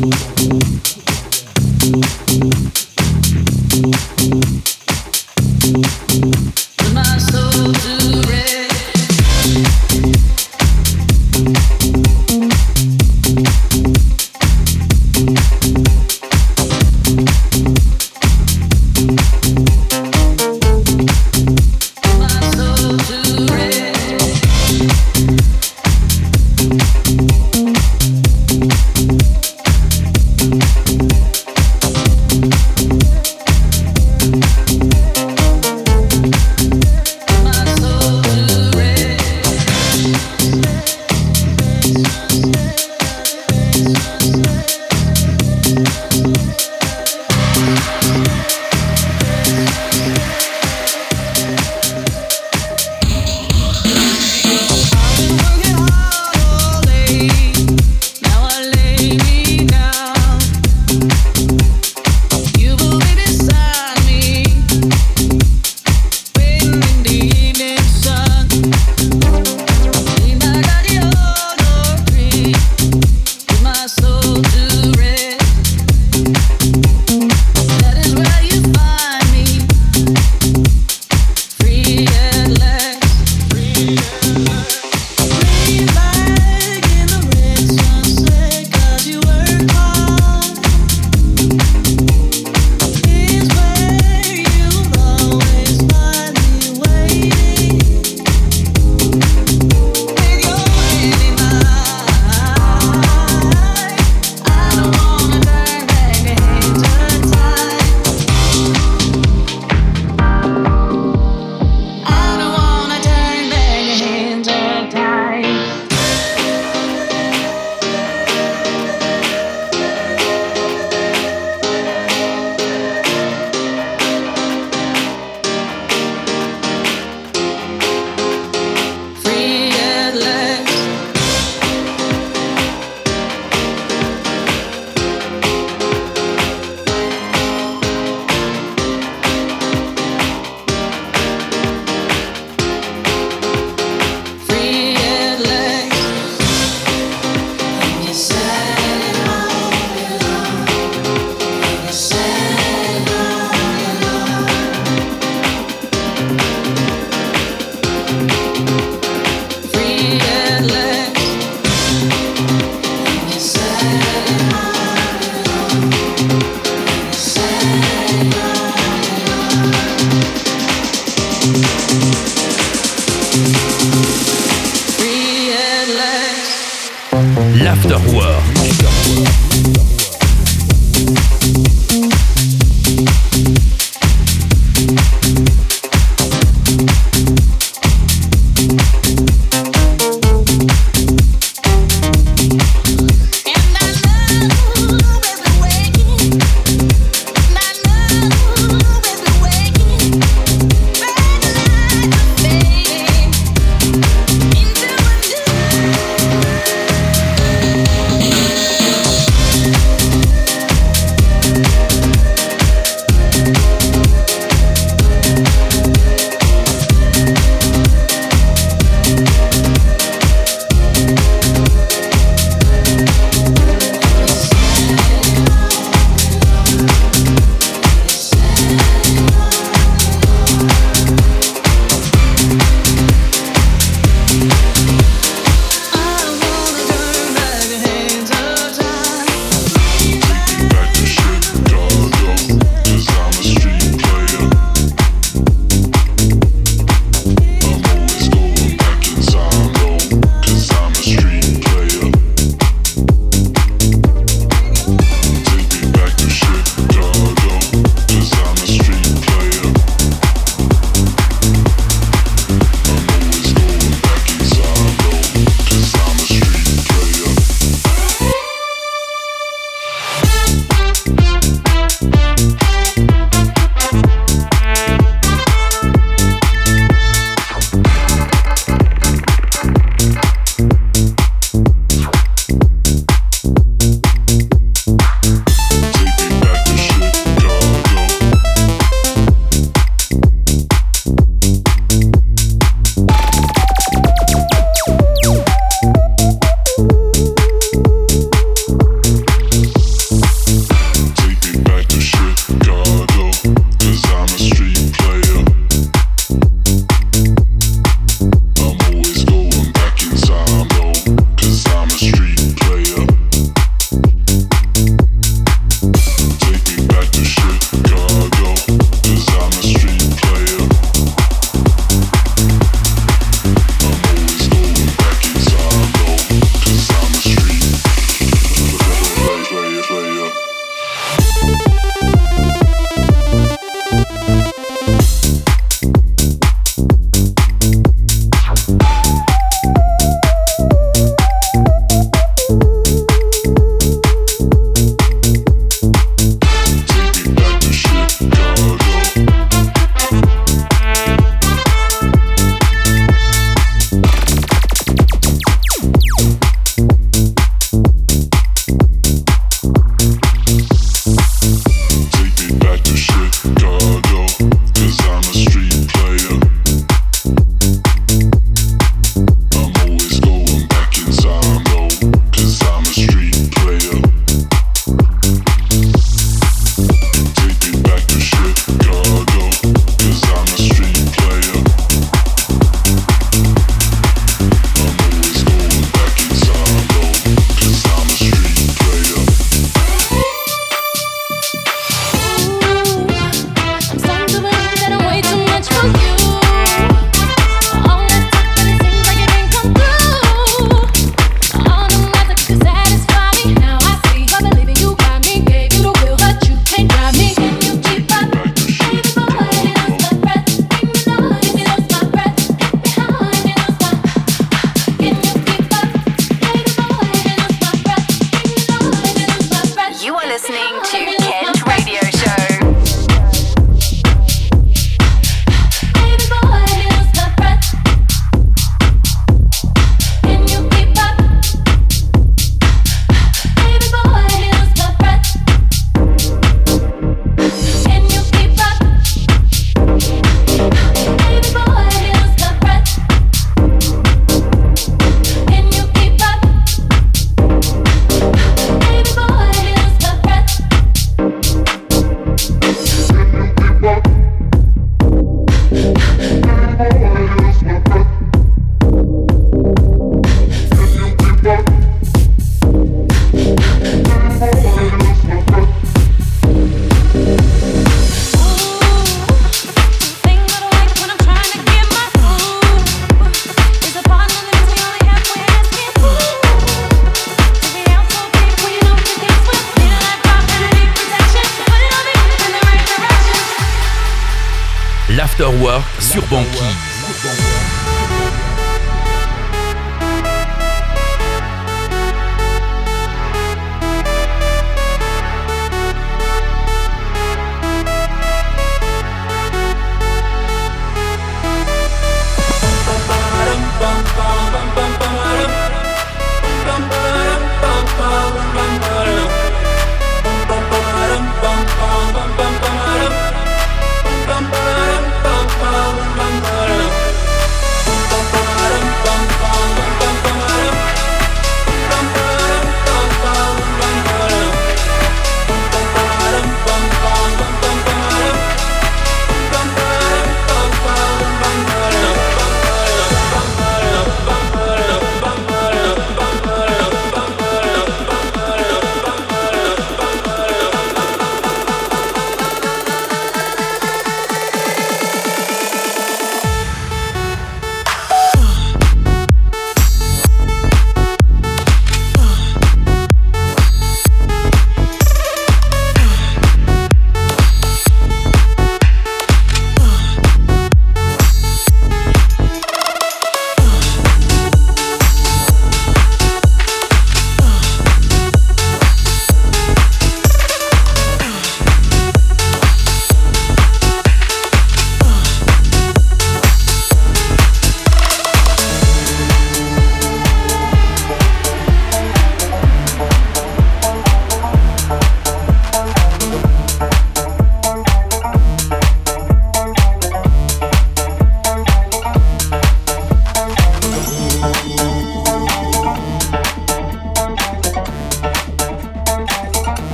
Thank you.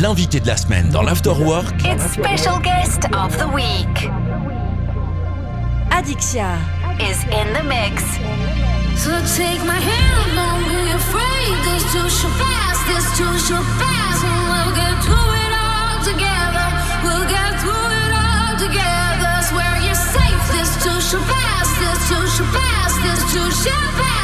l'invité de la semaine dans l'Afterwork. It's special guest of the week. Adixia is in the mix. So take my hand, don't be afraid. This too shall pass, this too shall pass, and we'll get through it all together. We'll get through it all together. Swear you're safe. This too shall pass, this too shall pass, this too shall pass.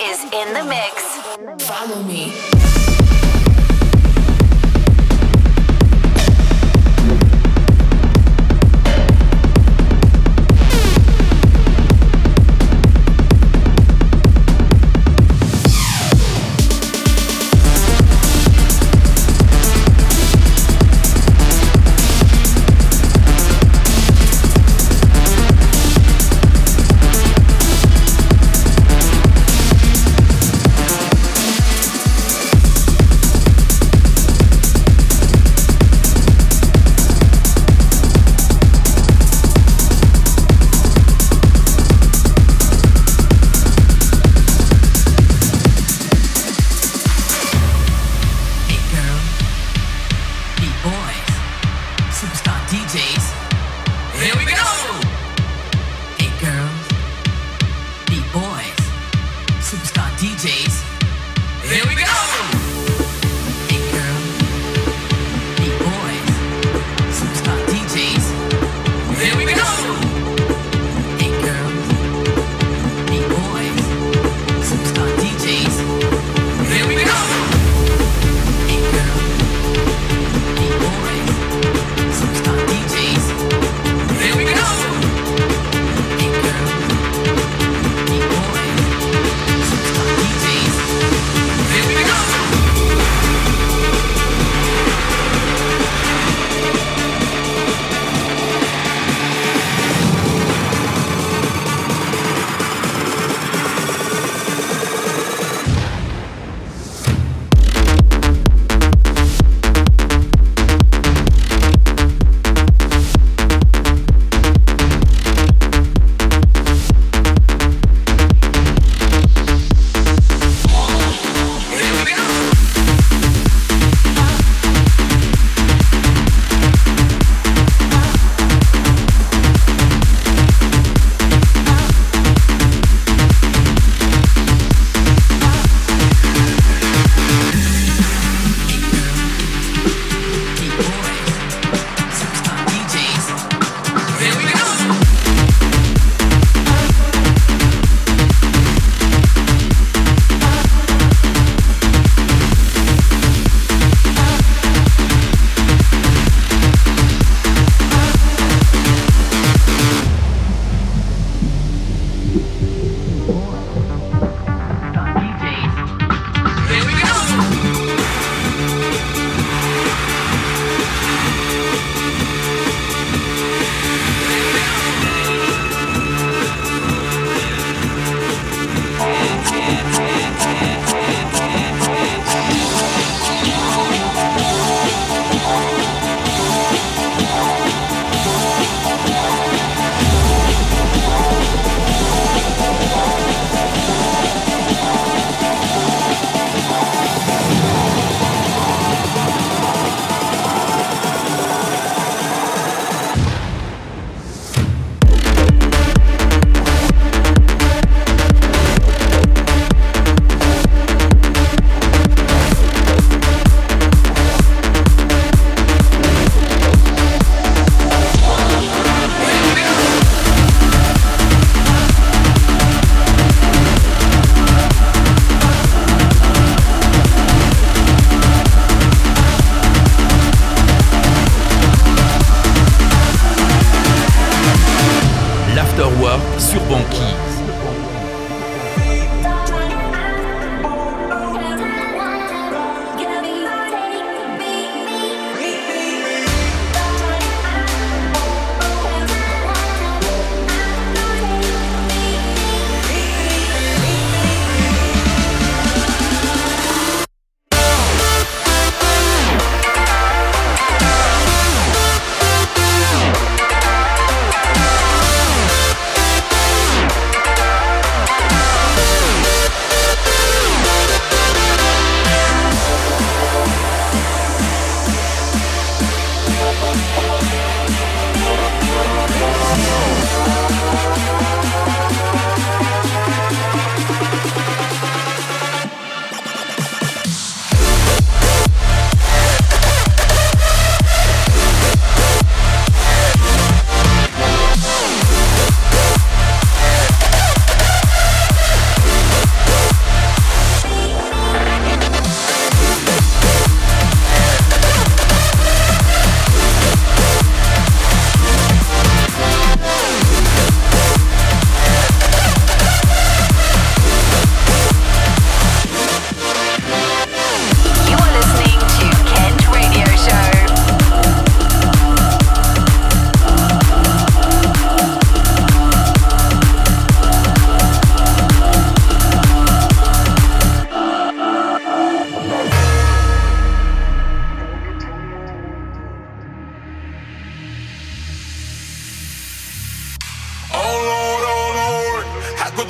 Is in the mix. sur Banqui.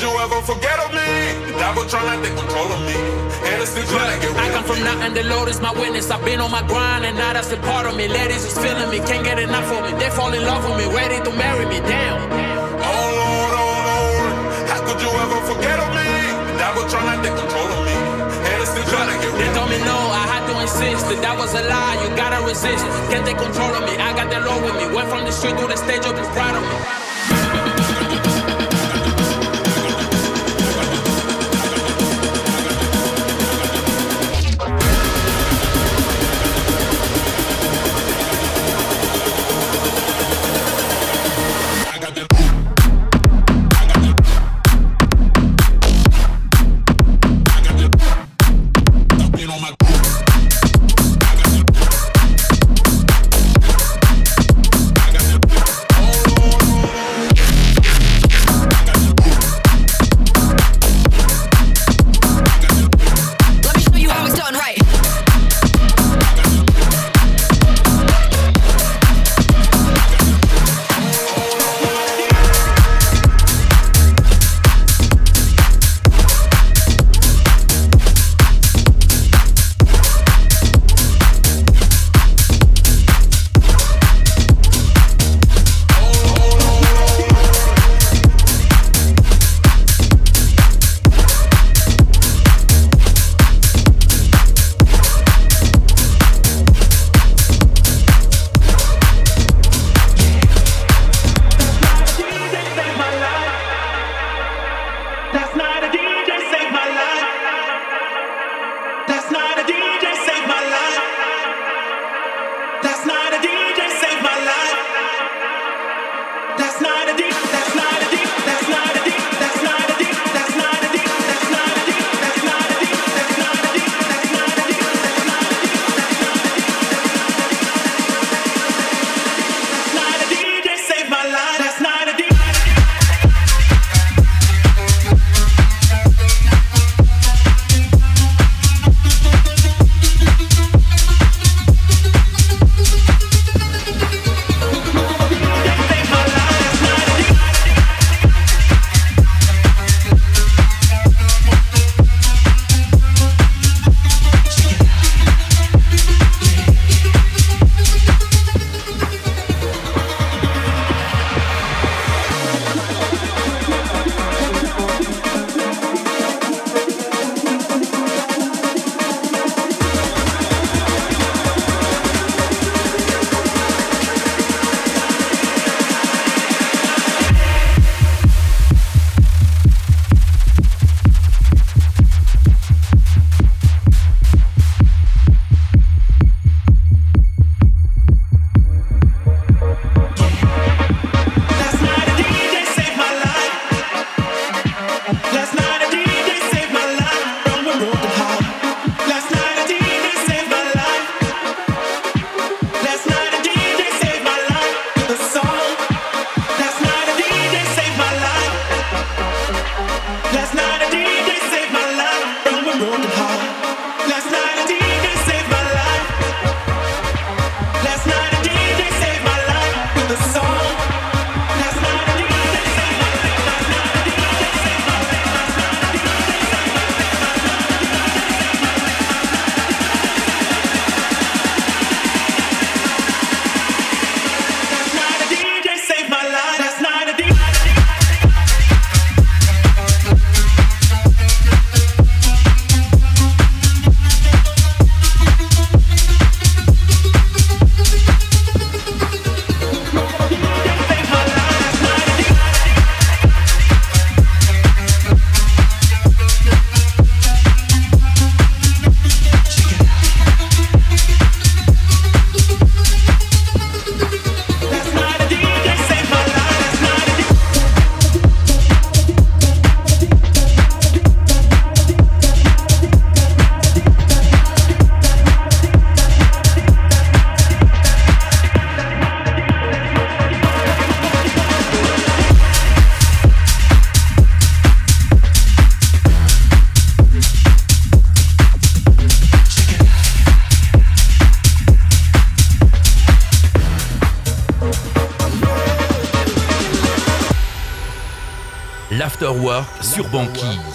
Ever forget of me? The devil trying to take control of me. And it's still trying to get I come from nothing, the Lord is my witness. I've been on my grind, and now that's a part of me. Ladies is feeling me, can't get enough of me. They fall in love with me, ready to marry me. Damn. Oh Lord, oh Lord, how could you ever forget of me? The devil trying to take control of me. And it's still trying to get They told me no, I had to insist that that was a lie. You gotta resist. Can't take control of me. I got the Lord with me. Went from the street to the stage, up is proud of me. That's not broken heart. Sur Banquise.